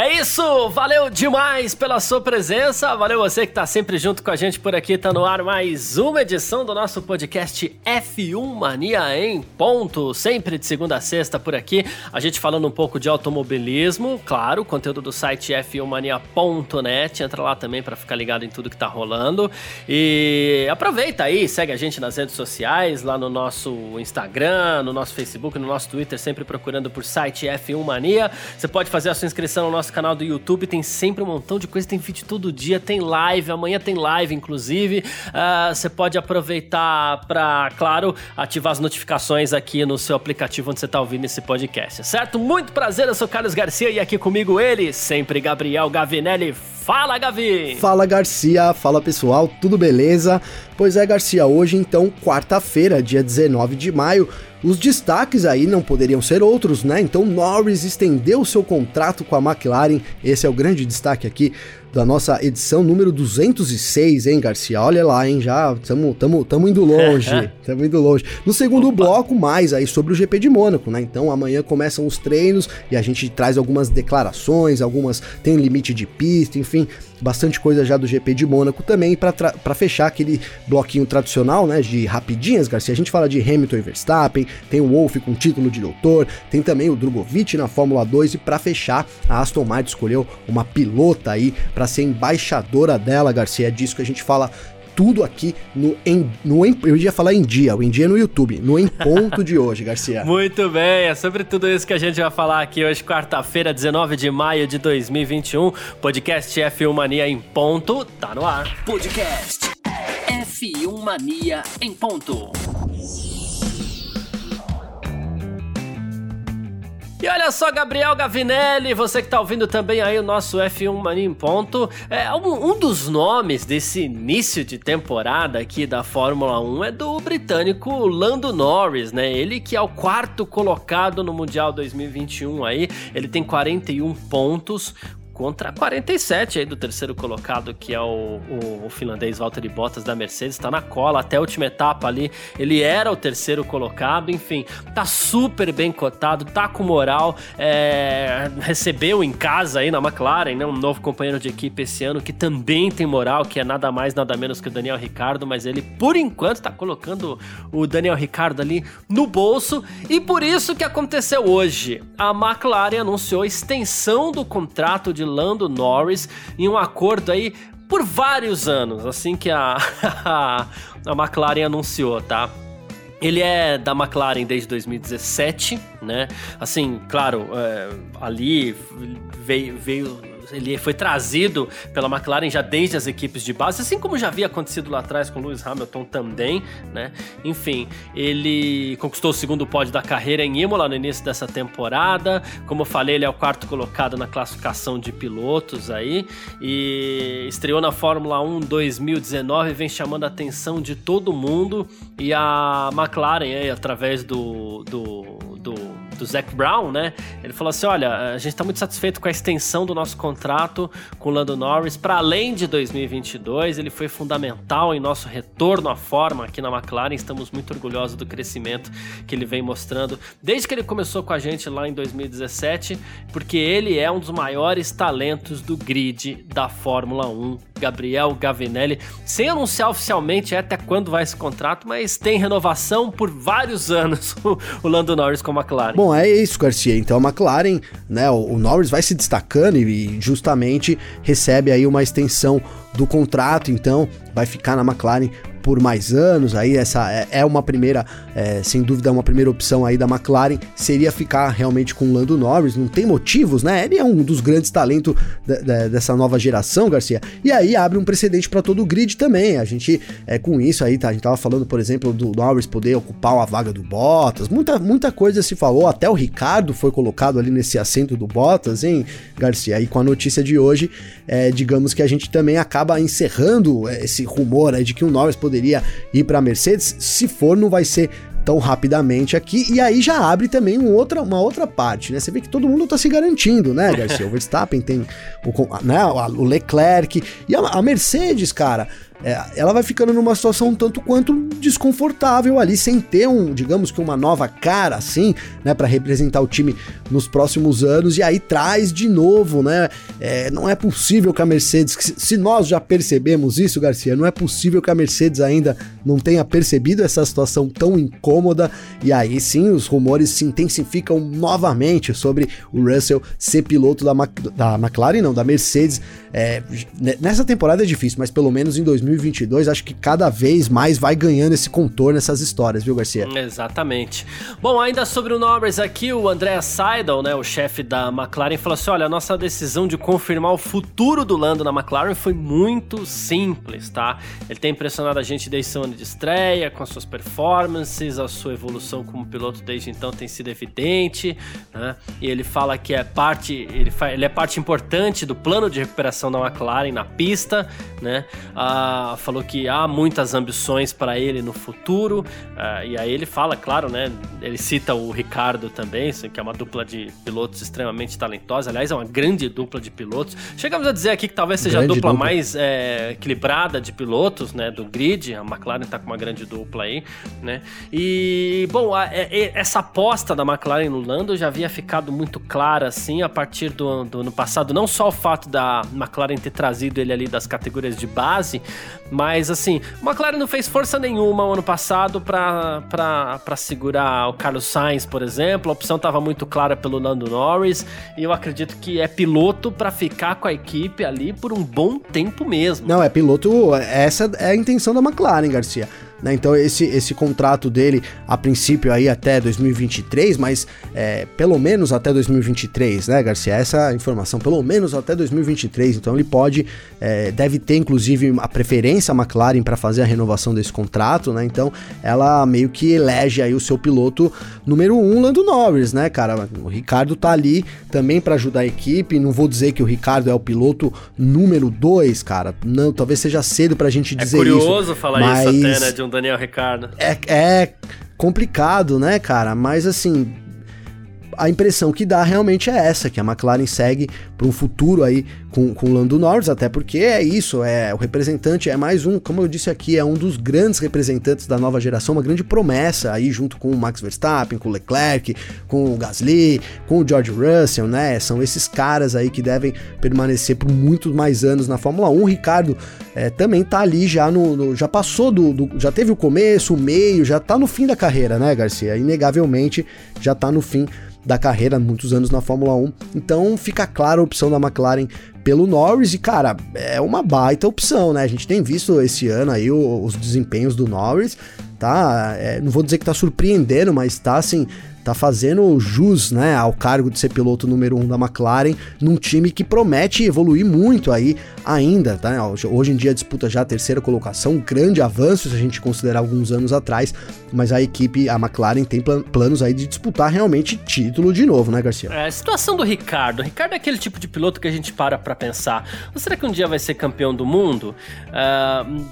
É isso, valeu demais pela sua presença, valeu você que tá sempre junto com a gente por aqui, tá no ar mais uma edição do nosso podcast F1 Mania em ponto, sempre de segunda a sexta por aqui, a gente falando um pouco de automobilismo, claro, conteúdo do site f1mania.net, entra lá também para ficar ligado em tudo que tá rolando e aproveita aí, segue a gente nas redes sociais, lá no nosso Instagram, no nosso Facebook, no nosso Twitter, sempre procurando por site F1 Mania, você pode fazer a sua inscrição no nosso nosso canal do YouTube, tem sempre um montão de coisa, tem vídeo todo dia, tem live, amanhã tem live, inclusive. Uh, você pode aproveitar para, claro, ativar as notificações aqui no seu aplicativo onde você está ouvindo esse podcast, certo? Muito prazer, eu sou Carlos Garcia e aqui comigo ele, sempre Gabriel Gavinelli. Fala, Gavi! Fala, Garcia! Fala, pessoal, tudo beleza? Pois é, Garcia, hoje então, quarta-feira, dia 19 de maio, os destaques aí não poderiam ser outros, né? Então Norris estendeu seu contrato com a McLaren, esse é o grande destaque aqui da nossa edição número 206, hein, Garcia? Olha lá, hein, já estamos tamo, tamo indo longe, estamos indo longe. No segundo Opa. bloco, mais aí sobre o GP de Mônaco, né? Então amanhã começam os treinos e a gente traz algumas declarações, algumas tem limite de pista, enfim, bastante coisa já do GP de Mônaco também para fechar aquele bloquinho tradicional, né, de rapidinhas, Garcia. A gente fala de Hamilton e Verstappen, tem o Wolff com título de doutor, tem também o Drogovic na Fórmula 2 e para fechar, a Aston Martin escolheu uma pilota aí para ser embaixadora dela, Garcia. É disso que a gente fala tudo aqui no, em, no em, eu ia falar em dia, o em dia no YouTube, no em ponto de hoje, Garcia. Muito bem, é sobre tudo isso que a gente vai falar aqui hoje, quarta-feira, 19 de maio de 2021. Podcast F1 Mania em ponto, tá no ar. Podcast F1 Mania em ponto. E olha só, Gabriel Gavinelli, você que tá ouvindo também aí o nosso F1 Mania em Ponto. É, um, um, dos nomes desse início de temporada aqui da Fórmula 1 é do britânico Lando Norris, né? Ele que é o quarto colocado no Mundial 2021 aí. Ele tem 41 pontos, contra 47 aí do terceiro colocado, que é o, o, o finlandês Valtteri Bottas da Mercedes, está na cola até a última etapa ali. Ele era o terceiro colocado, enfim, tá super bem cotado, tá com moral. É, recebeu em casa aí na McLaren, né, um novo companheiro de equipe esse ano que também tem moral, que é nada mais, nada menos que o Daniel Ricardo, mas ele por enquanto tá colocando o Daniel Ricardo ali no bolso e por isso que aconteceu hoje. A McLaren anunciou extensão do contrato de Lando Norris em um acordo aí por vários anos, assim que a, a McLaren anunciou, tá? Ele é da McLaren desde 2017, né? Assim, claro, é, ali veio, veio ele foi trazido pela McLaren já desde as equipes de base, assim como já havia acontecido lá atrás com Lewis Hamilton também, né? Enfim, ele conquistou o segundo pódio da carreira em Imola no início dessa temporada. Como eu falei, ele é o quarto colocado na classificação de pilotos aí e estreou na Fórmula 1 2019, vem chamando a atenção de todo mundo e a McLaren aí, através do, do, do do Zac Brown, né? Ele falou assim: olha, a gente está muito satisfeito com a extensão do nosso contrato com o Lando Norris para além de 2022. Ele foi fundamental em nosso retorno à forma aqui na McLaren. Estamos muito orgulhosos do crescimento que ele vem mostrando desde que ele começou com a gente lá em 2017, porque ele é um dos maiores talentos do grid da Fórmula 1 Gabriel Gavinelli, sem anunciar oficialmente até quando vai esse contrato, mas tem renovação por vários anos o Lando Norris com a McLaren. Bom, é isso, Garcia. Então a McLaren, né, o Norris vai se destacando e justamente recebe aí uma extensão do contrato, então vai ficar na McLaren por mais anos, aí essa é, é uma primeira, é, sem dúvida, uma primeira opção aí da McLaren seria ficar realmente com o Lando Norris, não tem motivos, né? Ele é um dos grandes talentos dessa nova geração, Garcia, e aí abre um precedente para todo o grid também, a gente, é com isso aí, tá, a gente tava falando, por exemplo, do Norris poder ocupar a vaga do Bottas, muita, muita coisa se falou, até o Ricardo foi colocado ali nesse assento do Bottas, hein, Garcia, e com a notícia de hoje, é, digamos que a gente também acaba encerrando esse rumor aí de que o Norris poderia ir para a Mercedes, se for, não vai ser tão rapidamente aqui. E aí já abre também um outra, uma outra parte, né? Você vê que todo mundo tá se garantindo, né, Garcia? O Verstappen tem o, né, o Leclerc e a, a Mercedes, cara é, ela vai ficando numa situação tanto quanto desconfortável ali, sem ter um, digamos que uma nova cara assim, né, para representar o time nos próximos anos, e aí traz de novo, né? É, não é possível que a Mercedes, se nós já percebemos isso, Garcia, não é possível que a Mercedes ainda não tenha percebido essa situação tão incômoda, e aí sim os rumores se intensificam novamente sobre o Russell ser piloto da, da McLaren, não, da Mercedes. É, nessa temporada é difícil, mas pelo menos em 2020 2022, acho que cada vez mais vai ganhando esse contorno, essas histórias, viu, Garcia? Exatamente. Bom, ainda sobre o Norris aqui, o André Seidel, né, o chefe da McLaren, falou assim: olha, a nossa decisão de confirmar o futuro do Lando na McLaren foi muito simples, tá? Ele tem impressionado a gente desde seu ano de estreia, com as suas performances, a sua evolução como piloto desde então tem sido evidente, né? E ele fala que é parte, ele, ele é parte importante do plano de recuperação da McLaren na pista, né? Ah, falou que há muitas ambições para ele no futuro. Uh, e aí ele fala, claro, né? Ele cita o Ricardo também, que é uma dupla de pilotos extremamente talentosa. Aliás, é uma grande dupla de pilotos. Chegamos a dizer aqui que talvez seja grande a dupla, dupla. mais é, equilibrada de pilotos, né? Do grid. A McLaren está com uma grande dupla aí, né? E, bom, a, a, essa aposta da McLaren no Lando já havia ficado muito clara, assim, a partir do, do ano passado. Não só o fato da McLaren ter trazido ele ali das categorias de base, mas assim, McLaren não fez força nenhuma ano passado para segurar o Carlos Sainz, por exemplo. A opção estava muito clara pelo Lando Norris. E eu acredito que é piloto para ficar com a equipe ali por um bom tempo mesmo. Não, é piloto. Essa é a intenção da McLaren, Garcia. Né? Então esse, esse contrato dele, a princípio aí até 2023, mas é, pelo menos até 2023, né, Garcia? Essa informação, pelo menos até 2023. Então ele pode, é, deve ter inclusive a preferência a McLaren para fazer a renovação desse contrato, né? Então ela meio que elege aí o seu piloto número um, Lando Norris, né, cara? O Ricardo tá ali também para ajudar a equipe. Não vou dizer que o Ricardo é o piloto número dois, cara. Não, talvez seja cedo pra gente é dizer isso. É curioso isso, falar mas... isso até, né, de um Daniel Ricardo. É, é complicado, né, cara? Mas assim, a impressão que dá realmente é essa, que a McLaren segue para um futuro aí com, com o Lando Norris, até porque é isso, é o representante é mais um, como eu disse aqui, é um dos grandes representantes da nova geração, uma grande promessa aí junto com o Max Verstappen, com o Leclerc, com o Gasly, com o George Russell, né? São esses caras aí que devem permanecer por muitos mais anos na Fórmula 1. O Ricardo é, também tá ali já no, no já passou do, do, já teve o começo, o meio, já tá no fim da carreira, né, Garcia? Inegavelmente já tá no fim da carreira, muitos anos na Fórmula 1. Então fica clara a opção da McLaren pelo Norris e, cara, é uma baita opção, né? A gente tem visto esse ano aí os desempenhos do Norris, tá? É, não vou dizer que tá surpreendendo, mas tá assim tá fazendo jus, né, ao cargo de ser piloto número um da McLaren num time que promete evoluir muito aí ainda, tá? Hoje em dia disputa já a terceira colocação, um grande avanço se a gente considerar alguns anos atrás, mas a equipe, a McLaren tem planos aí de disputar realmente título de novo, né, Garcia? É, a situação do Ricardo. O Ricardo é aquele tipo de piloto que a gente para pra pensar. Será que um dia vai ser campeão do mundo? Uh,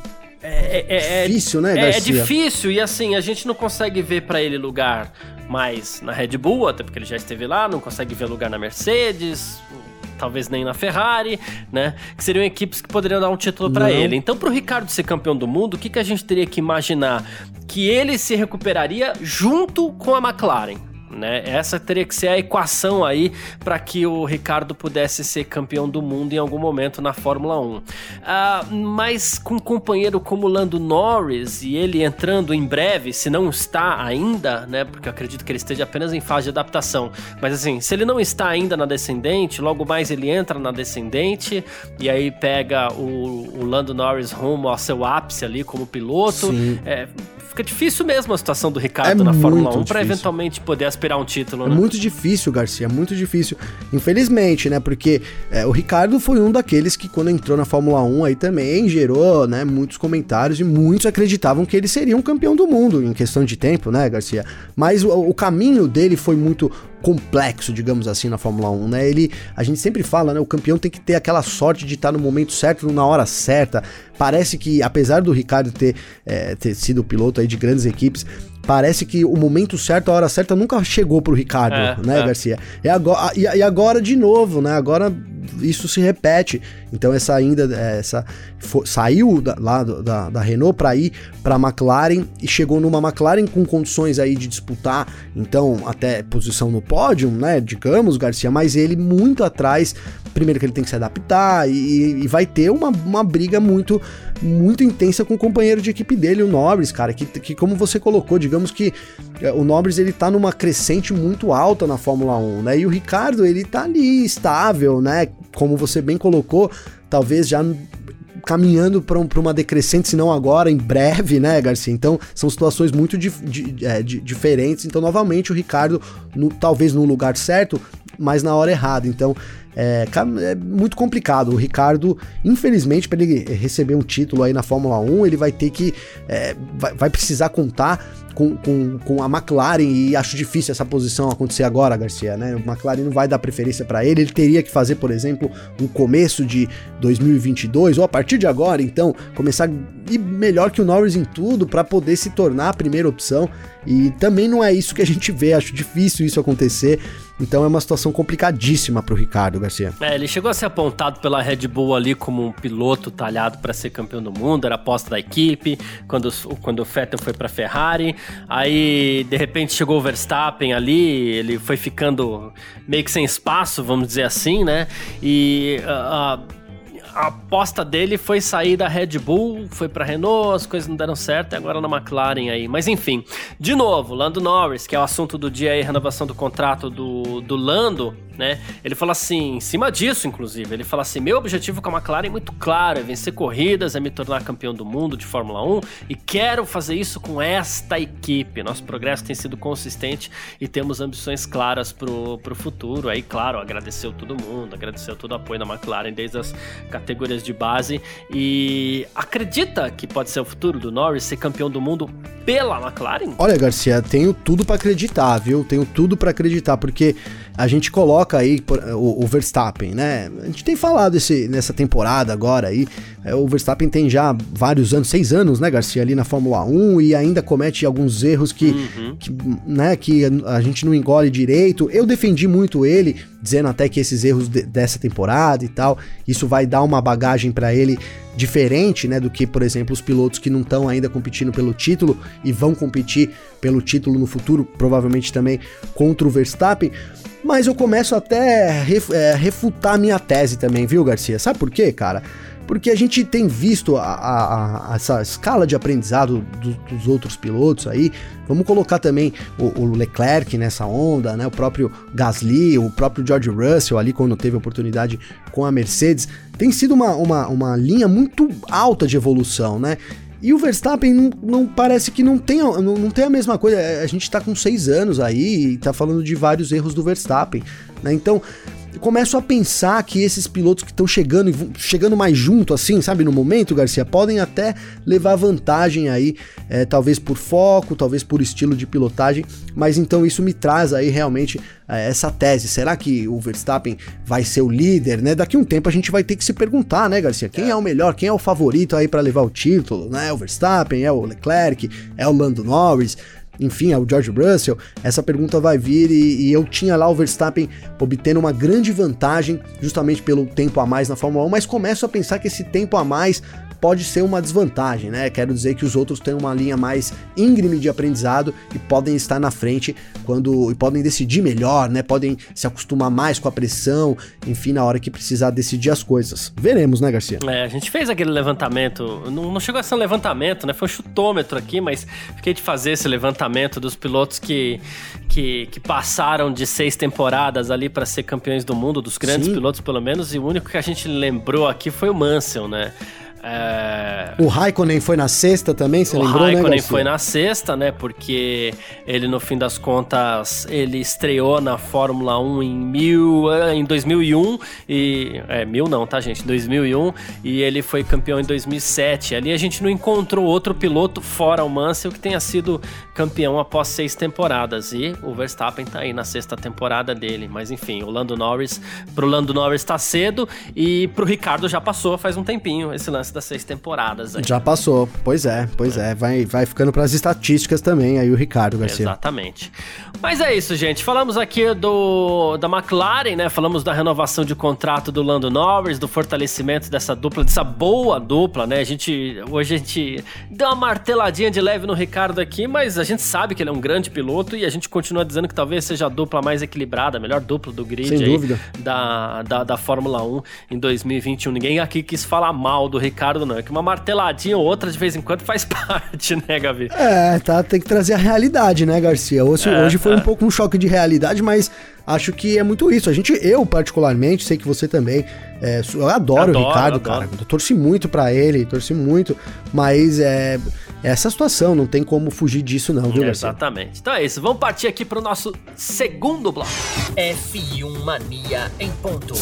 é, é, é, difícil, né, Garcia? É, é difícil e assim, a gente não consegue ver para ele lugar mais na Red Bull, até porque ele já esteve lá, não consegue ver lugar na Mercedes, talvez nem na Ferrari, né? Que seriam equipes que poderiam dar um título para ele. Então, para o Ricardo ser campeão do mundo, o que, que a gente teria que imaginar? Que ele se recuperaria junto com a McLaren né? Essa teria que ser a equação aí para que o Ricardo pudesse ser campeão do mundo em algum momento na Fórmula 1. Uh, ah, mas com um companheiro como Lando Norris e ele entrando em breve, se não está ainda, né? Porque eu acredito que ele esteja apenas em fase de adaptação. Mas assim, se ele não está ainda na descendente, logo mais ele entra na descendente e aí pega o, o Lando Norris rumo ao seu ápice ali como piloto. É, fica difícil mesmo a situação do Ricardo é na Fórmula 1 para eventualmente poder aspirar um título, é né? É muito difícil, Garcia, é muito difícil. Infelizmente, né? Porque é, o Ricardo foi um daqueles que quando entrou na Fórmula 1 aí também gerou, né, muitos comentários e muitos acreditavam que ele seria um campeão do mundo em questão de tempo, né, Garcia? Mas o, o caminho dele foi muito complexo, digamos assim, na Fórmula 1, né? Ele, a gente sempre fala, né? O campeão tem que ter aquela sorte de estar no momento certo, na hora certa. Parece que, apesar do Ricardo ter, é, ter sido piloto aí de grandes equipes, parece que o momento certo, a hora certa nunca chegou pro Ricardo, é, né, é. Garcia? E agora, e, e, agora de novo, né? Agora isso se repete. Então essa ainda essa foi, saiu da, lá da, da Renault para ir para a McLaren e chegou numa McLaren com condições aí de disputar, então até posição no pódio, né? Digamos, Garcia, mas ele muito atrás. Primeiro que ele tem que se adaptar e, e vai ter uma, uma briga muito muito intensa com o companheiro de equipe dele, o Norris, cara, que, que como você colocou, digamos que é, o Norris ele tá numa crescente muito alta na Fórmula 1, né? E o Ricardo, ele tá ali estável, né? Como você bem colocou, talvez já caminhando para um, uma decrescente, se não agora, em breve, né, Garcia? Então, são situações muito di, di, é, di, diferentes. Então, novamente, o Ricardo, no, talvez no lugar certo, mas na hora errada. Então, é, é muito complicado. O Ricardo, infelizmente, para ele receber um título aí na Fórmula 1, ele vai ter que. É, vai, vai precisar contar com, com, com a McLaren e acho difícil essa posição acontecer agora, Garcia, né? O McLaren não vai dar preferência para ele, ele teria que fazer, por exemplo, um começo de 2022 ou a partir de agora, então, começar e melhor que o Norris em tudo para poder se tornar a primeira opção. E também não é isso que a gente vê, acho difícil isso acontecer. Então é uma situação complicadíssima para o Ricardo Garcia. É, ele chegou a ser apontado pela Red Bull ali como um piloto talhado para ser campeão do mundo, era aposta da equipe, quando, quando o Vettel foi para Ferrari. Aí, de repente, chegou o Verstappen ali, ele foi ficando meio que sem espaço, vamos dizer assim, né? E. Uh, a aposta dele foi sair da Red Bull, foi para Renault, as coisas não deram certo, e agora na McLaren aí. Mas enfim, de novo, Lando Norris, que é o assunto do dia aí, renovação do contrato do, do Lando, né? Ele fala assim, em cima disso, inclusive, ele fala assim: meu objetivo com a McLaren é muito claro, é vencer corridas, é me tornar campeão do mundo de Fórmula 1 e quero fazer isso com esta equipe. Nosso progresso tem sido consistente e temos ambições claras pro, pro futuro. Aí, claro, agradeceu todo mundo, agradeceu todo o apoio da McLaren desde as categorias de base e acredita que pode ser o futuro do Norris ser campeão do mundo pela McLaren? Olha, Garcia, tenho tudo para acreditar, viu? Tenho tudo para acreditar, porque a gente coloca aí o, o, Verstappen, né? A gente tem falado esse, nessa temporada agora aí, é, o Verstappen tem já vários anos, seis anos, né, Garcia, ali na Fórmula 1 e ainda comete alguns erros que, uhum. que, né, que a gente não engole direito. Eu defendi muito ele, dizendo até que esses erros de, dessa temporada e tal, isso vai dar uma bagagem para ele diferente, né, do que, por exemplo, os pilotos que não estão ainda competindo pelo título e vão competir pelo título no futuro, provavelmente também contra o Verstappen. Mas eu começo até a é, refutar minha tese também, viu, Garcia? Sabe por quê, cara? Porque a gente tem visto a, a, a, essa escala de aprendizado do, dos outros pilotos aí. Vamos colocar também o, o, Leclerc nessa onda, né? O próprio Gasly, o próprio George Russell ali quando teve oportunidade com a Mercedes. Tem sido uma, uma, uma linha muito alta de evolução, né? E o Verstappen não, não, parece que não tem, não, não tem a mesma coisa. A gente tá com seis anos aí e tá falando de vários erros do Verstappen, né? Então, começo a pensar que esses pilotos que estão chegando chegando mais junto, assim, sabe, no momento, Garcia, podem até levar vantagem aí, é, talvez por foco, talvez por estilo de pilotagem, mas então isso me traz aí realmente é, essa tese. Será que o Verstappen vai ser o líder, né? Daqui um tempo a gente vai ter que se perguntar, né, Garcia? Quem é, é o melhor, quem é o favorito aí para levar o título, né? É o Verstappen, é o Leclerc, é o Lando Norris enfim, ao George Russell, essa pergunta vai vir e, e, eu tinha lá o Verstappen obtendo uma grande vantagem justamente pelo tempo a mais na Fórmula 1, mas começo a pensar que esse tempo a mais pode ser uma desvantagem, né? Quero dizer que os outros têm uma linha mais íngreme de aprendizado e podem estar na frente quando e podem decidir melhor, né? Podem se acostumar mais com a pressão, enfim, na hora que precisar decidir as coisas. Veremos, né, Garcia? É, a gente fez aquele levantamento, não, não chegou a ser um levantamento, né? Foi um chutômetro aqui, mas fiquei de fazer esse levantamento dos pilotos que, que, que passaram de seis temporadas ali para ser campeões do mundo, dos grandes Sim. pilotos pelo menos, e o único que a gente lembrou aqui foi o Mansell, né? É... O Raikkonen foi na sexta também, você o lembrou, né, O Raikkonen foi na sexta, né? Porque ele, no fim das contas, ele estreou na Fórmula 1 em, mil, eh, em 2001 e... É, mil não, tá, gente? 2001 e ele foi campeão em 2007. Ali a gente não encontrou outro piloto fora o Mansell que tenha sido campeão após seis temporadas e o Verstappen tá aí na sexta temporada dele. Mas enfim, o Lando Norris, pro Lando Norris tá cedo e pro Ricardo já passou faz um tempinho esse lance das seis temporadas. Aí. Já passou, pois é, pois é. é. Vai, vai ficando pras estatísticas também aí o Ricardo Garcia. Exatamente. Mas é isso, gente. Falamos aqui do da McLaren, né? Falamos da renovação de contrato do Lando Norris, do fortalecimento dessa dupla, dessa boa dupla, né? A gente hoje a gente deu uma marteladinha de leve no Ricardo aqui, mas a gente sabe que ele é um grande piloto e a gente continua dizendo que talvez seja a dupla mais equilibrada, a melhor dupla do grid Sem dúvida. Da, da, da Fórmula 1 em 2021. Ninguém aqui quis falar mal do Ricardo, não. É que uma marteladinha ou outra de vez em quando faz parte, né, Gavi? É, tá, tem que trazer a realidade, né, Garcia? Hoje, é, hoje foi é. um pouco um choque de realidade, mas acho que é muito isso. A gente, eu particularmente, sei que você também, é, eu adoro, adoro o Ricardo, adoro. cara. Eu torci muito para ele, torci muito, mas é essa situação, não tem como fugir disso não, viu, Exatamente. Então é isso, vamos partir aqui pro nosso segundo bloco. F1 Mania em ponto.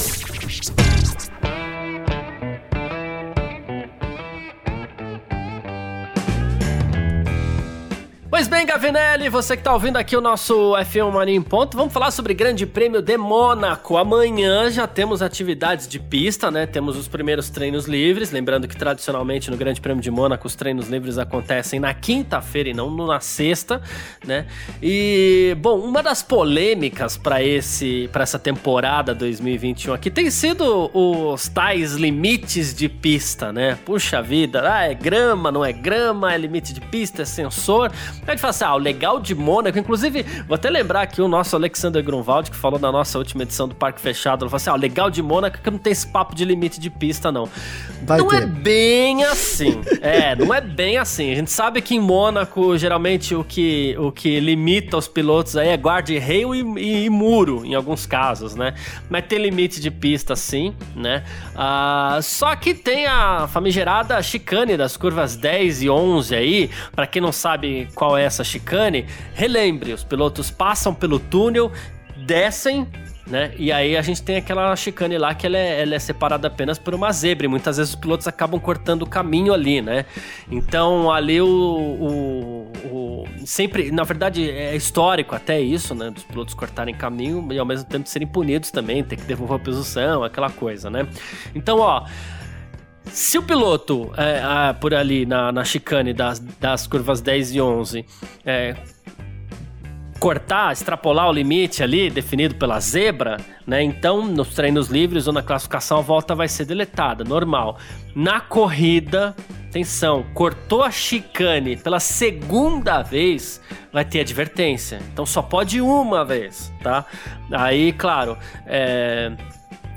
Bem, Gavinelli, você que está ouvindo aqui o nosso F1 Mania em Ponto, vamos falar sobre Grande Prêmio de Mônaco. Amanhã já temos atividades de pista, né? Temos os primeiros treinos livres. Lembrando que tradicionalmente no Grande Prêmio de Mônaco os treinos livres acontecem na quinta-feira e não na sexta, né? E, bom, uma das polêmicas para esse para essa temporada 2021 aqui tem sido os tais limites de pista, né? Puxa vida, ah, é grama, não é grama, é limite de pista, é sensor. A gente fala assim, ah, o legal de Mônaco, inclusive, vou até lembrar aqui o nosso Alexander Grunwald, que falou na nossa última edição do Parque Fechado, ele falou assim, ah, o legal de Mônaco é que não tem esse papo de limite de pista, não. Vai não é ter. é bem assim. é, não é bem assim. A gente sabe que em Mônaco, geralmente, o que, o que limita os pilotos aí é guarda-rail e, e, e, muro, em alguns casos, né? Mas tem limite de pista, sim, né? Ah, só que tem a famigerada chicane das curvas 10 e 11 aí, para quem não sabe qual é essa chicane, relembre, os pilotos passam pelo túnel, descem né? E aí a gente tem aquela chicane lá que ela é, ela é, separada apenas por uma zebra. E muitas vezes os pilotos acabam cortando o caminho ali, né? Então ali o, o, o, sempre, na verdade, é histórico até isso, né? Dos pilotos cortarem caminho e ao mesmo tempo serem punidos também, ter que devolver a posição, aquela coisa, né? Então, ó. Se o piloto, é, por ali na, na chicane das, das curvas 10 e 11, é, cortar, extrapolar o limite ali definido pela zebra, né? Então, nos treinos livres ou na classificação, a volta vai ser deletada, normal. Na corrida, atenção, cortou a chicane pela segunda vez, vai ter advertência. Então só pode uma vez, tá? Aí, claro, é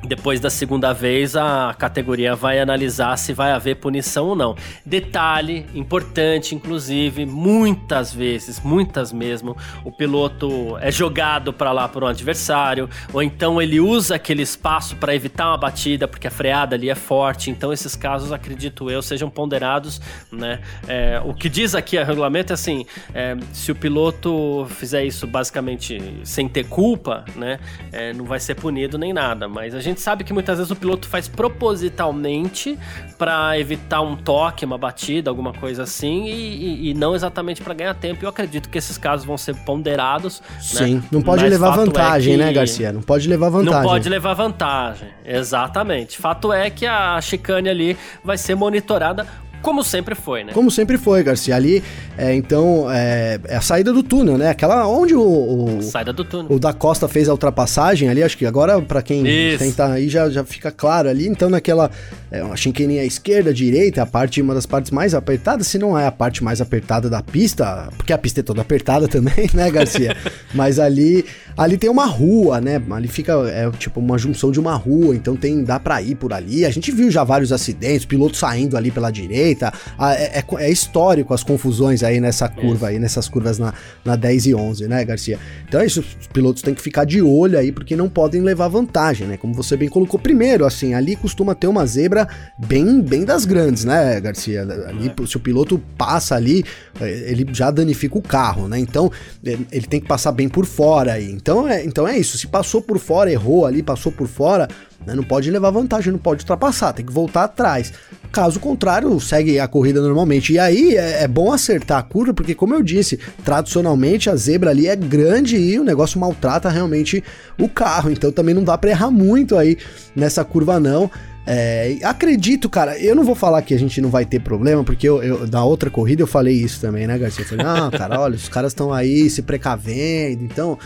depois da segunda vez, a categoria vai analisar se vai haver punição ou não. Detalhe importante, inclusive, muitas vezes, muitas mesmo, o piloto é jogado para lá por um adversário, ou então ele usa aquele espaço para evitar uma batida, porque a freada ali é forte. Então, esses casos, acredito eu, sejam ponderados. Né? É, o que diz aqui a regulamento é assim: é, se o piloto fizer isso basicamente sem ter culpa, né, é, não vai ser punido nem nada, mas a gente gente sabe que muitas vezes o piloto faz propositalmente para evitar um toque, uma batida, alguma coisa assim, e, e, e não exatamente para ganhar tempo. Eu acredito que esses casos vão ser ponderados. Né? Sim, né? não pode Mas levar é vantagem, é que... né, Garcia? Não pode levar vantagem. Não pode levar vantagem, exatamente. Fato é que a chicane ali vai ser monitorada como sempre foi, né? Como sempre foi, Garcia. Ali, é, então, é, é, a saída do túnel, né? Aquela onde o, o. Saída do túnel. O da Costa fez a ultrapassagem ali, acho que agora, para quem tentar aí, já, já fica claro ali. Então, naquela. É, uma chinqueninha esquerda, direita, a parte, uma das partes mais apertadas, se não é a parte mais apertada da pista, porque a pista é toda apertada também, né, Garcia? Mas ali. Ali tem uma rua, né? Ali fica, é tipo uma junção de uma rua, então tem dá para ir por ali. A gente viu já vários acidentes, pilotos saindo ali pela direita. É, é, é, histórico as confusões aí nessa curva aí, nessas curvas na, na 10 e 11, né, Garcia? Então é isso, os pilotos têm que ficar de olho aí, porque não podem levar vantagem, né? Como você bem colocou. Primeiro, assim, ali costuma ter uma zebra bem, bem das grandes, né, Garcia? Ali, é. se o piloto passa ali, é, ele já danifica o carro, né? Então, é, ele tem que passar bem por fora aí. Então é, então é isso. Se passou por fora, errou ali, passou por fora, né? Não pode levar vantagem, não pode ultrapassar, tem que voltar atrás. Caso contrário, segue a corrida normalmente. E aí é, é, bom acertar a curva, porque, como eu disse, tradicionalmente a zebra ali é grande e o negócio maltrata realmente o carro. Então também não dá para errar muito aí nessa curva, não. É, acredito, cara, eu não vou falar que a gente não vai ter problema, porque eu, eu da outra corrida eu falei isso também, né, Garcia? Eu falei, não, cara, olha, os caras estão aí se precavendo, então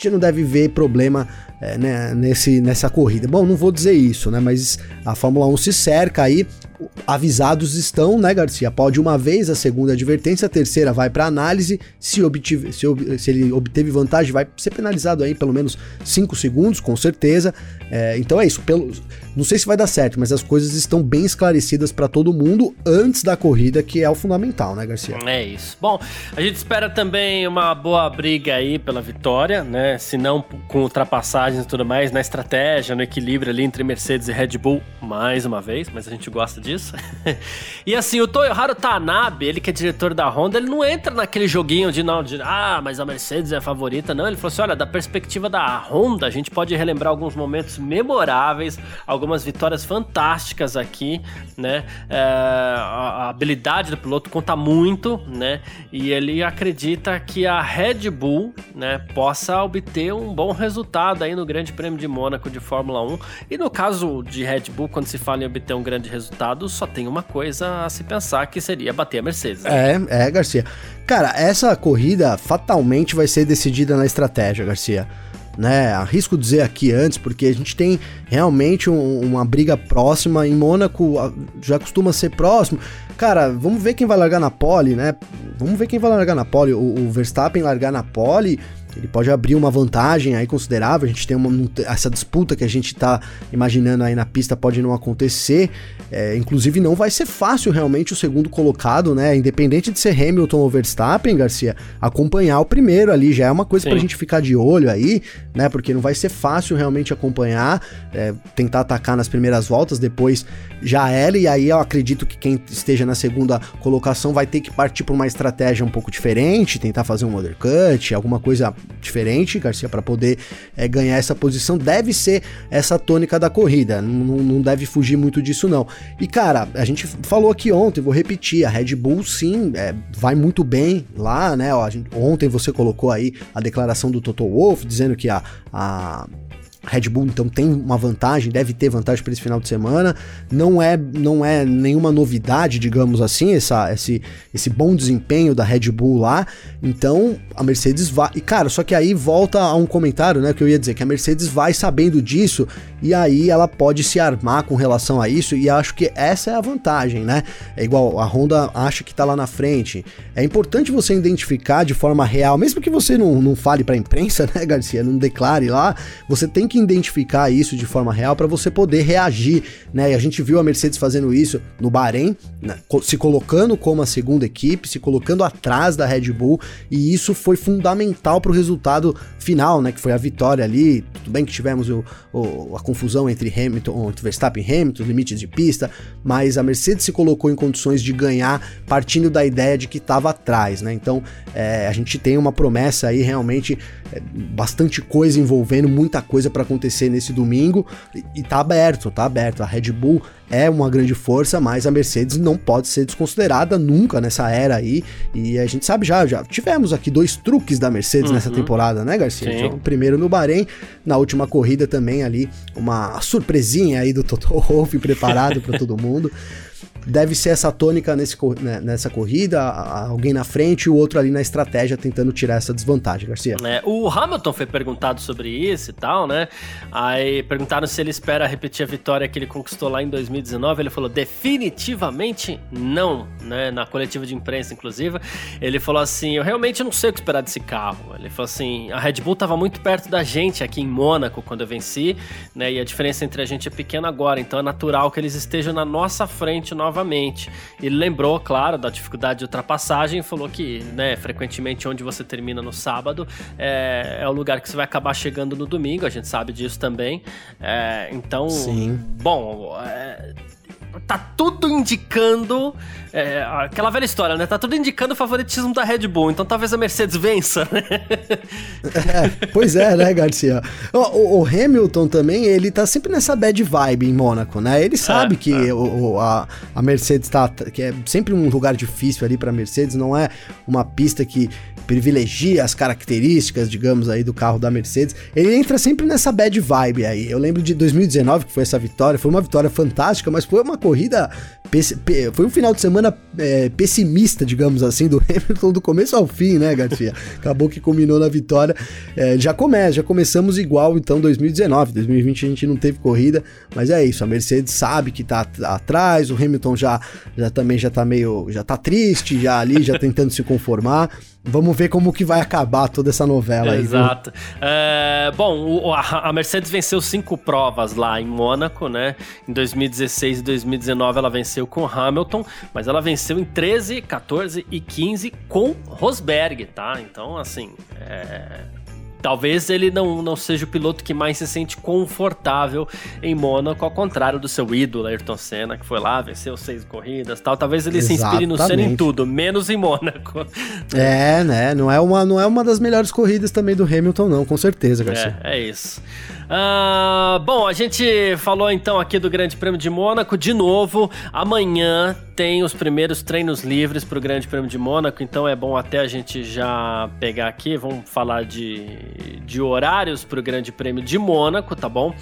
gente não deve ver problema é, né, nesse, nessa corrida. Bom, não vou dizer isso, né? Mas a Fórmula 1 se cerca aí. Avisados estão, né, Garcia? Pode uma vez, a segunda advertência, a terceira vai para análise. Se, obtive, se, se, ele obteve vantagem, vai ser penalizado aí pelo menos 5 segundos, com certeza. É, então é isso. Pelo, não sei se vai dar certo, mas as coisas estão bem esclarecidas para todo mundo antes da corrida, que é o fundamental, né, Garcia? É isso. Bom, a gente espera também uma boa briga aí pela vitória, né? Se não com ultrapassagem vantagens e tudo mais, na estratégia, no equilíbrio ali entre Mercedes e Red Bull, mais uma vez, mas a gente gosta disso. e assim, o Toyoharu Tanabe, ele que é diretor da Honda, ele não entra naquele joguinho de não, de ah, mas a Mercedes é a favorita, não. Ele falou assim: olha, da perspectiva da Honda, a gente pode relembrar alguns momentos memoráveis, algumas vitórias fantásticas aqui, né? É, a, a habilidade do piloto conta muito, né? E ele acredita que a Red Bull, né, possa obter um bom resultado aí no Grande Prêmio de Mônaco de Fórmula 1. E no caso de Red Bull, quando se fala em obter um grande resultado, só tem uma coisa a se pensar que seria bater a Mercedes. Né? É, é, Garcia. Cara, essa corrida fatalmente vai ser decidida na estratégia, Garcia. Né, arrisco dizer aqui antes, porque a gente tem realmente um, uma briga próxima. Em Mônaco já costuma ser próximo. Cara, vamos ver quem vai largar na pole, né? Vamos ver quem vai largar na pole. O, o Verstappen largar na pole ele pode abrir uma vantagem aí considerável. A gente tem uma, essa disputa que a gente está imaginando aí na pista pode não acontecer. É, inclusive, não vai ser fácil realmente o segundo colocado, né? Independente de ser Hamilton ou Verstappen, Garcia, acompanhar o primeiro ali já é uma coisa para a gente ficar de olho aí, né? Porque não vai ser fácil realmente acompanhar, é, tentar atacar nas primeiras voltas, depois já era. E aí eu acredito que quem esteja na segunda colocação vai ter que partir por uma estratégia um pouco diferente, tentar fazer um undercut, alguma coisa diferente, Garcia, para poder é, ganhar essa posição. Deve ser essa tônica da corrida, não, não deve fugir muito disso, não. E cara, a gente falou aqui ontem, vou repetir: a Red Bull sim é, vai muito bem lá, né? Ó, gente, ontem você colocou aí a declaração do Toto Wolff dizendo que a, a Red Bull então tem uma vantagem, deve ter vantagem para esse final de semana. Não é, não é nenhuma novidade, digamos assim, essa, esse, esse bom desempenho da Red Bull lá. Então a Mercedes vai. E cara, só que aí volta a um comentário, né? Que eu ia dizer que a Mercedes vai sabendo disso e aí ela pode se armar com relação a isso. E acho que essa é a vantagem, né? É igual a Honda acha que tá lá na frente. É importante você identificar de forma real, mesmo que você não, não fale para a imprensa, né, Garcia? Não declare lá, você tem que identificar isso de forma real para você poder reagir, né? E a gente viu a Mercedes fazendo isso no Bahrein, né? se colocando como a segunda equipe, se colocando atrás da Red Bull, e isso foi fundamental para o resultado final, né? Que foi a vitória ali. Tudo bem que tivemos o, o, a confusão entre Hamilton, entre Verstappen e Hamilton, limites de pista, mas a Mercedes se colocou em condições de ganhar partindo da ideia de que estava atrás, né? Então é, a gente tem uma promessa aí realmente é, bastante coisa envolvendo, muita coisa para acontecer nesse domingo e tá aberto, tá aberto. A Red Bull é uma grande força, mas a Mercedes não pode ser desconsiderada nunca nessa era aí. E a gente sabe já, já tivemos aqui dois truques da Mercedes uhum. nessa temporada, né, Garcia? Então, primeiro no Bahrein, na última corrida também ali, uma surpresinha aí do Toto Wolff preparado para todo mundo deve ser essa tônica nesse, né, nessa corrida, alguém na frente e o outro ali na estratégia tentando tirar essa desvantagem, Garcia. É, o Hamilton foi perguntado sobre isso e tal, né? Aí perguntaram se ele espera repetir a vitória que ele conquistou lá em 2019. Ele falou definitivamente não, né? Na coletiva de imprensa, inclusive. Ele falou assim: Eu realmente não sei o que esperar desse carro. Ele falou assim: a Red Bull estava muito perto da gente aqui em Mônaco quando eu venci, né? E a diferença entre a gente é pequena agora, então é natural que eles estejam na nossa frente novamente. Ele lembrou, claro, da dificuldade de ultrapassagem, falou que, né, frequentemente onde você termina no sábado é, é o lugar que você vai acabar chegando no domingo, a gente sabe disso também. É, então, Sim. bom, é, tá tudo indicando é, aquela velha história, né? Tá tudo indicando o favoritismo da Red Bull, então talvez a Mercedes vença, né? É, pois é, né, Garcia? O, o, Hamilton também, ele tá sempre nessa bad vibe em Mônaco, né? Ele sabe é, que é. O, a, a Mercedes tá. que é sempre um lugar difícil ali pra Mercedes, não é uma pista que privilegia as características, digamos, aí do carro da Mercedes. Ele entra sempre nessa bad vibe aí. Eu lembro de 2019, que foi essa vitória, foi uma vitória fantástica, mas foi uma corrida. Foi um final de semana é, pessimista, digamos assim, do Hamilton do começo ao fim, né, Garcia? Acabou que culminou na vitória. É, já começa, já começamos igual então 2019. 2020 a gente não teve corrida, mas é isso. A Mercedes sabe que tá atrás, o Hamilton já, já também já tá meio. já tá triste, já ali, já tentando se conformar. Vamos ver como que vai acabar toda essa novela aí. Exato. É, bom, a, a, Mercedes venceu cinco provas lá em Mônaco, né? Em 2016 e 2019 ela venceu com Hamilton, mas ela venceu em 13, 14 e 15 com Rosberg, tá? Então, assim, é, Talvez ele não, não seja o piloto que mais se sente confortável em Mônaco, ao contrário do seu ídolo, Ayrton Senna, que foi lá, venceu seis corridas tal. Talvez ele Exatamente. se inspire no Senna em tudo, menos em Mônaco. É, né? Não é, uma, não é uma das melhores corridas também do Hamilton, não, com certeza, Garcia. É, é isso. Uh, bom, a gente falou então aqui do Grande Prêmio de Mônaco. De novo, amanhã tem os primeiros treinos livres para o Grande Prêmio de Mônaco, então é bom até a gente já pegar aqui. Vamos falar de, de horários para o Grande Prêmio de Mônaco, tá bom? Uh,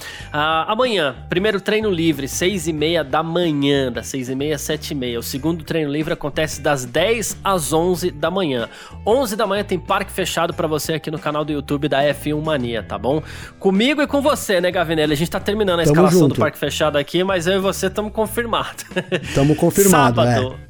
amanhã, primeiro treino livre, 6 e meia da manhã, das 6 e meia às 7 e meia. O segundo treino livre acontece das 10 às 11 da manhã. 11 da manhã tem parque fechado para você aqui no canal do YouTube da F1 Mania, tá bom? Comigo e com com você, né, Gavinelli? A gente tá terminando a tamo escalação junto. do Parque Fechado aqui, mas eu e você estamos confirmados. Estamos confirmados, Sábado, é.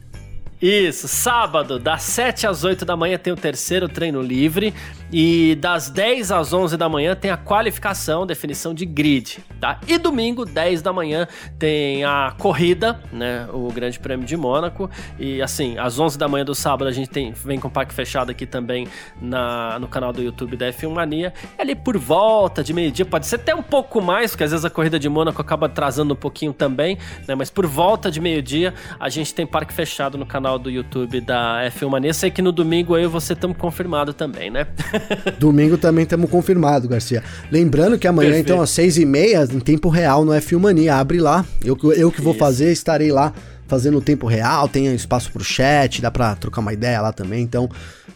Isso, sábado, das 7 às 8 da manhã tem o terceiro treino livre e das 10 às 11 da manhã tem a qualificação, definição de grid, tá? E domingo, 10 da manhã, tem a corrida, né, o Grande Prêmio de Mônaco. E assim, às 11 da manhã do sábado a gente tem, vem com o parque fechado aqui também na, no canal do YouTube da F1 Mania, ali por volta de meio-dia, pode ser até um pouco mais, porque às vezes a corrida de Mônaco acaba atrasando um pouquinho também, né, mas por volta de meio-dia a gente tem parque fechado no canal canal do YouTube da F1 Mania. Sei que no domingo eu e você estamos confirmado também, né? domingo também estamos confirmado, Garcia. Lembrando que amanhã, Perfeito. então, às seis e meia, em tempo real no F1 Mania. Abre lá. Eu, eu que vou Isso. fazer, estarei lá fazendo tempo real, tem espaço pro chat, dá pra trocar uma ideia lá também, então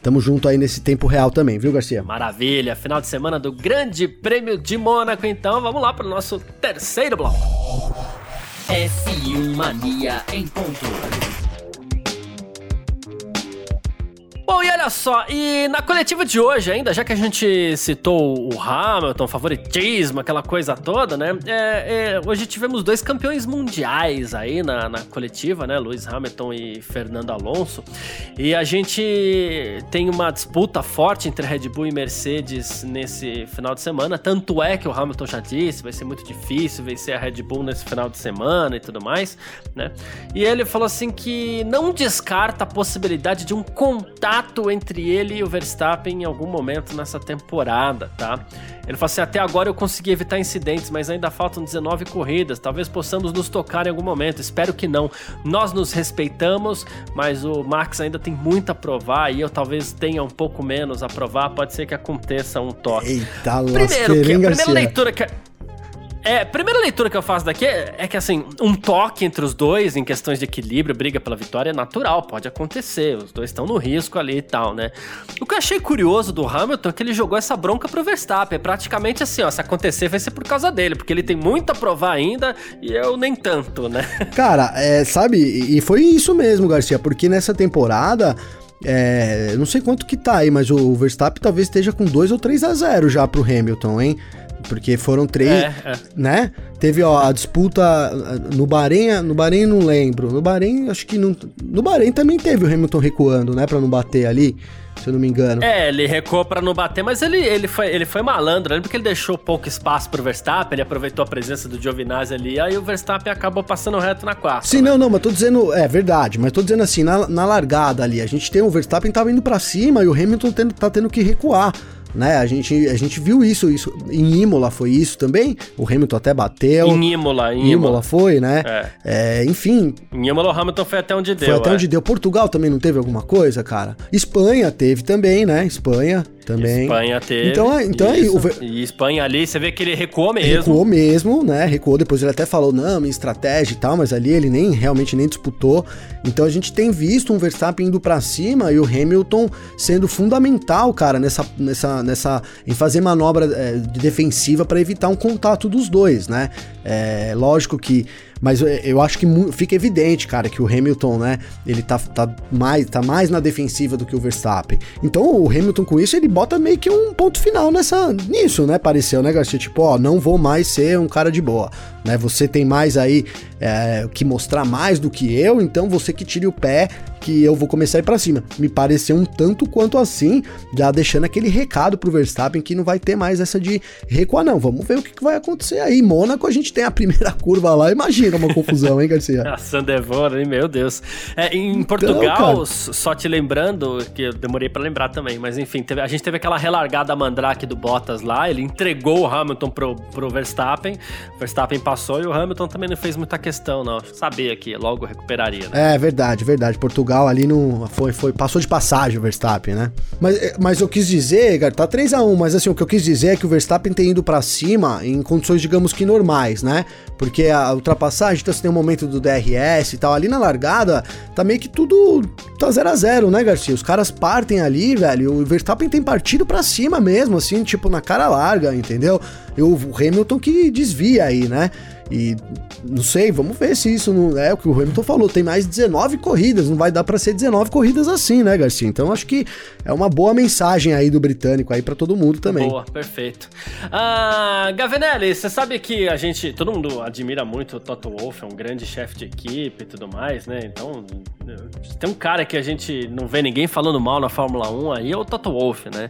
tamo junto aí nesse tempo real também, viu, Garcia? Maravilha, final de semana do Grande Prêmio de Mônaco, então vamos lá pro nosso terceiro bloco. F1 Mania em ponto. Bom, e olha só, e na coletiva de hoje ainda, já que a gente citou o Hamilton, favoritismo, aquela coisa toda, né? É, é, hoje tivemos dois campeões mundiais aí na, na coletiva, né? Lewis Hamilton e Fernando Alonso. E a gente tem uma disputa forte entre Red Bull e Mercedes nesse final de semana. Tanto é que o Hamilton já disse, vai ser muito difícil vencer a Red Bull nesse final de semana e tudo mais, né? E ele falou assim que não descarta a possibilidade de um contato entre ele e o Verstappen em algum momento nessa temporada, tá? Ele falou assim: até agora eu consegui evitar incidentes, mas ainda faltam 19 corridas. Talvez possamos nos tocar em algum momento. Espero que não. Nós nos respeitamos, mas o Max ainda tem muito a provar e eu talvez tenha um pouco menos a provar. Pode ser que aconteça um toque. Eita, Primeiro, que, a primeira leitura que. É, primeira leitura que eu faço daqui é, é, que, assim, um toque entre os dois em questões de equilíbrio, briga pela vitória é natural, pode acontecer. Os dois estão no risco ali e tal, né? O que eu achei curioso do Hamilton é que ele jogou essa bronca pro Verstappen. É praticamente assim, ó, se acontecer vai ser por causa dele, porque ele tem muito a provar ainda e eu nem tanto, né? Cara, é, sabe, e foi isso mesmo, Garcia, porque nessa temporada. É, não sei quanto que tá aí, mas o Verstappen talvez esteja com 2 ou 3 a 0 já pro Hamilton, hein? Porque foram três, é, é. né? Teve ó, a disputa no Bahrein, no Bahrein não lembro. No Bahrein, acho que não. No Bahrein também teve o Hamilton recuando, né? Pra não bater ali se eu não me engano. É, ele recuou para não bater, mas ele, ele, foi, ele foi malandro, né? porque ele deixou pouco espaço pro Verstappen, ele aproveitou a presença do Giovinazzi ali, aí o Verstappen acabou passando reto na quarta. Sim, né? não, não, mas tô dizendo, é verdade, mas tô dizendo assim, na, na largada ali, a gente tem o Verstappen tava indo para cima e o Hamilton tendo, tá tendo que recuar né? A gente, a gente viu isso, isso em Imola foi isso também. O Hamilton até bateu. Em Imola, em Imola. Imola foi, né? É. É, enfim. Em Imola o Hamilton foi até onde deu. Foi até é. onde deu. Portugal também não teve alguma coisa, cara? Espanha teve também, né? Espanha também. Espanha teve. Então, então aí, o... E Espanha ali, você vê que ele recuou mesmo. Recuou mesmo, né? Recuou, depois ele até falou, não, minha estratégia e tal, mas ali ele nem realmente nem disputou. Então a gente tem visto um Verstappen indo para cima e o Hamilton sendo fundamental, cara, nessa, nessa, nessa em fazer manobra é, defensiva para evitar um contato dos dois, né? É lógico que mas eu acho que fica evidente, cara, que o Hamilton, né, ele tá, tá, mais, tá mais na defensiva do que o Verstappen. Então o Hamilton com isso, ele bota meio que um ponto final nessa, nisso, né, pareceu, né, Garcia? Tipo, ó, não vou mais ser um cara de boa, né? Você tem mais aí é, que mostrar mais do que eu, então você que tire o pé que eu vou começar a ir pra cima. Me pareceu um tanto quanto assim, já deixando aquele recado pro Verstappen que não vai ter mais essa de recuar, não. Vamos ver o que, que vai acontecer aí. Mônaco, a gente tem a primeira curva lá, imagina uma confusão, hein, Garcia? a Sandevor, hein, meu Deus. É, em então, Portugal, então, só te lembrando, que eu demorei para lembrar também, mas enfim, teve, a gente teve aquela relargada mandrake do Bottas lá, ele entregou o Hamilton pro, pro Verstappen, Verstappen passou e o Hamilton também não fez muita questão, não. Sabia que logo recuperaria, né? É, verdade, verdade. Portugal ali não foi, foi passou de passagem o Verstappen, né? Mas, eh, mas eu quis dizer, cara, tá 3 a 1 mas assim, o que eu quis dizer é que o Verstappen tem ido para cima em condições, digamos que normais, né? Porque a ultrapassagem, então você tem um momento do DRS e tal, ali na largada, tá meio que tudo tá 0 a 0 né, Garcia? Os caras partem ali, velho, o Verstappen tem partido para cima mesmo, assim, tipo na cara larga, entendeu? O Hamilton que desvia aí, né? E não sei, vamos ver se isso não é o que o Hamilton falou. Tem mais 19 corridas, não vai dar para ser 19 corridas assim, né, Garcia? Então acho que é uma boa mensagem aí do britânico aí para todo mundo também. Boa, perfeito. Ah, Gavinelli, você sabe que a gente, todo mundo admira muito o Toto Wolff, é um grande chefe de equipe e tudo mais, né? Então, tem um cara que a gente não vê ninguém falando mal na Fórmula 1 aí, é o Toto Wolff, né?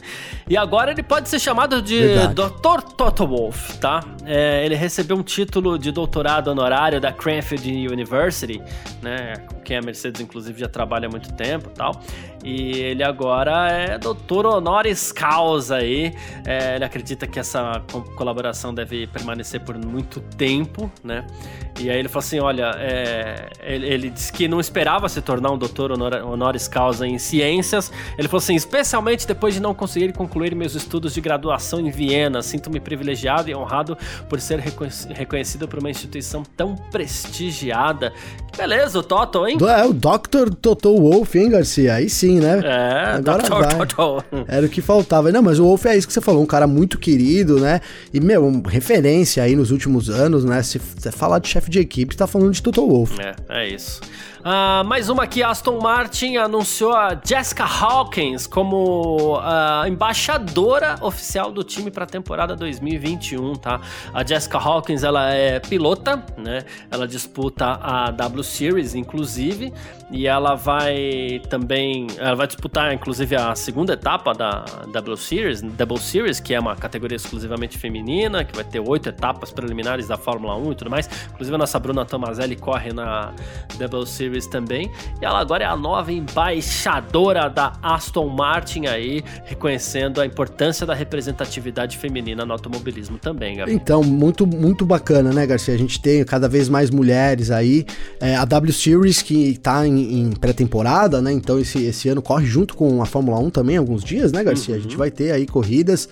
E agora ele pode ser chamado de Dr. Toto Wolff, tá? É, ele recebeu um título de doutorado honorário da Cranfield University, né? Com a Mercedes, inclusive, já trabalha há muito tempo tal. E ele agora é doutor honoris causa aí. É, ele acredita que essa colaboração deve permanecer por muito tempo, né? E aí ele falou assim: olha, é, ele, ele, disse que não esperava se tornar um doutor honor, honoris causa em ciências. Ele falou assim: especialmente depois de não conseguir concluir meus estudos de graduação em Viena, sinto-me privilegiado e honrado por ser reconhecido por uma instituição tão prestigiada. Beleza, o Toto, hein? É, o Dr. Toto Wolff, hein, Garcia? Aí sim, né? É, Agora Dr. vai. Toto. Era o que faltava. Não, mas o Wolff é isso que você falou, um cara muito querido, né? E, meu, referência aí nos últimos anos, né? Se você falar de chefe de equipe, tá falando de Toto Wolff. É, é isso. Uh, mais uma aqui, Aston Martin anunciou a Jessica Hawkins como uh, embaixadora oficial do time para a temporada 2021, tá? A Jessica Hawkins, ela é pilota, né? Ela disputa a W Series, inclusive, e ela vai também, ela vai disputar, inclusive, a segunda etapa da W Series, Double Series, que é uma categoria exclusivamente feminina, que vai ter oito etapas preliminares da Fórmula 1 e tudo mais. Inclusive, a nossa Bruna Tomazelli corre na Double Series Series também. E ela agora é a nova embaixadora da Aston Martin aí, reconhecendo a importância da representatividade feminina no automobilismo também, Gabi. Então, muito, muito bacana, né, Garcia? A gente tem cada vez mais mulheres aí. É, a W Series que tá em, em pré-temporada, né? Então esse, esse ano corre junto com a Fórmula 1 também, alguns dias, né, Garcia? Uhum. A gente uhum. vai ter aí corridas.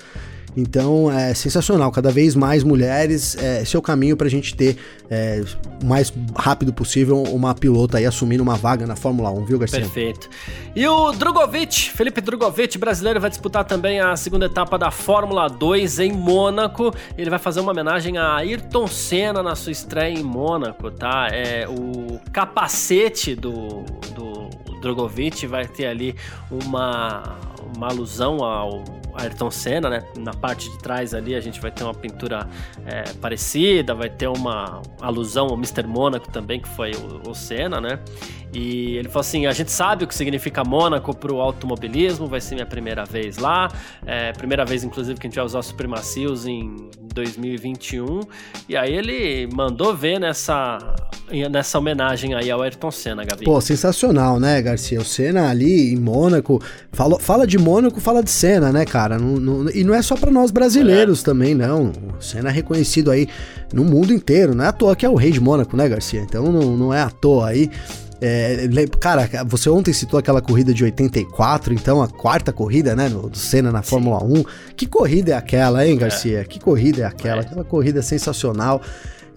Então é sensacional, cada vez mais mulheres, é, esse é o caminho para a gente ter é, o mais rápido possível uma pilota aí assumindo uma vaga na Fórmula 1, viu, Garcia? Perfeito. E o Drogovic, Felipe Drogovic, brasileiro, vai disputar também a segunda etapa da Fórmula 2 em Mônaco. Ele vai fazer uma homenagem a Ayrton Senna na sua estreia em Mônaco, tá? É, o capacete do, do Drogovic vai ter ali uma, uma alusão ao Ayrton Senna, né? Na parte de trás ali a gente vai ter uma pintura é, parecida, vai ter uma alusão ao Mr. Mônaco também, que foi o, o Senna, né? E ele falou assim: a gente sabe o que significa Mônaco para o automobilismo, vai ser minha primeira vez lá. É, primeira vez, inclusive, que a gente vai usar Supremacios em 2021. E aí ele mandou ver nessa, nessa homenagem aí ao Ayrton Senna, Gabi. Pô, sensacional, né, Garcia? O Senna ali em Mônaco. Fala, fala de Mônaco, fala de Senna, né, cara? Não, não, e não é só para nós brasileiros é. também, não. O Senna é reconhecido aí no mundo inteiro. Não é à toa que é o rei de Mônaco, né, Garcia? Então não, não é à toa aí. É, cara, você ontem citou aquela corrida de 84, então a quarta corrida, né, do Senna na Fórmula 1. Que corrida é aquela, hein, Garcia? É. Que corrida é aquela? É. Aquela corrida sensacional.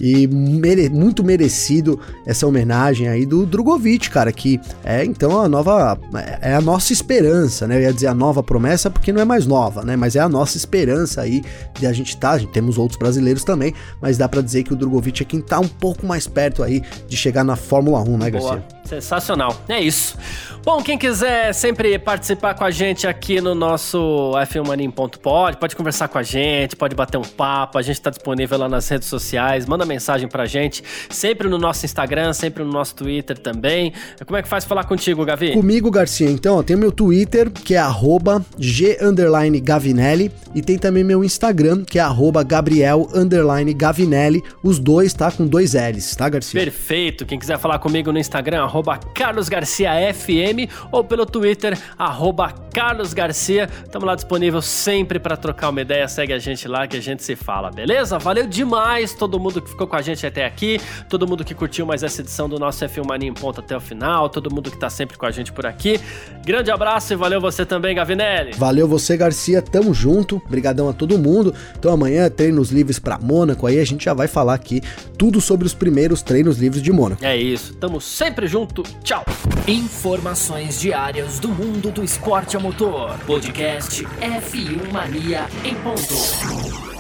E mere muito merecido essa homenagem aí do Drogovic, cara, que é então a nova. É a nossa esperança, né? Eu ia dizer a nova promessa porque não é mais nova, né? Mas é a nossa esperança aí de a gente tá. A gente temos outros brasileiros também, mas dá para dizer que o Drogovic é quem tá um pouco mais perto aí de chegar na Fórmula 1, né, Garcia? Boa. Sensacional. É isso. Bom, quem quiser sempre participar com a gente aqui no nosso f1mania.pod, pode conversar com a gente, pode bater um papo, a gente está disponível lá nas redes sociais, manda mensagem pra gente, sempre no nosso Instagram, sempre no nosso Twitter também. Como é que faz falar contigo, Gavi? Comigo, Garcia, então, ó, tem o meu Twitter, que é arroba g_gavinelli, e tem também meu Instagram, que é arroba gabriel_gavinelli, os dois, tá? Com dois L's, tá, Garcia? Perfeito. Quem quiser falar comigo no Instagram, arroba carlosgarciafm, ou pelo Twitter, arroba Carlos Garcia. Estamos lá disponível sempre para trocar uma ideia. Segue a gente lá que a gente se fala, beleza? Valeu demais todo mundo que ficou com a gente até aqui, todo mundo que curtiu mais essa edição do nosso F1 Mania em ponto até o final, todo mundo que tá sempre com a gente por aqui. Grande abraço e valeu você também, Gavinelli. Valeu você, Garcia. Tamo junto. Obrigadão a todo mundo. Então amanhã treinos livres para Mônaco, aí a gente já vai falar aqui tudo sobre os primeiros treinos livres de Mônaco. É isso. Tamo sempre junto. Tchau. Informações Informações diárias do mundo do esporte a motor. Podcast F1 Mania em ponto.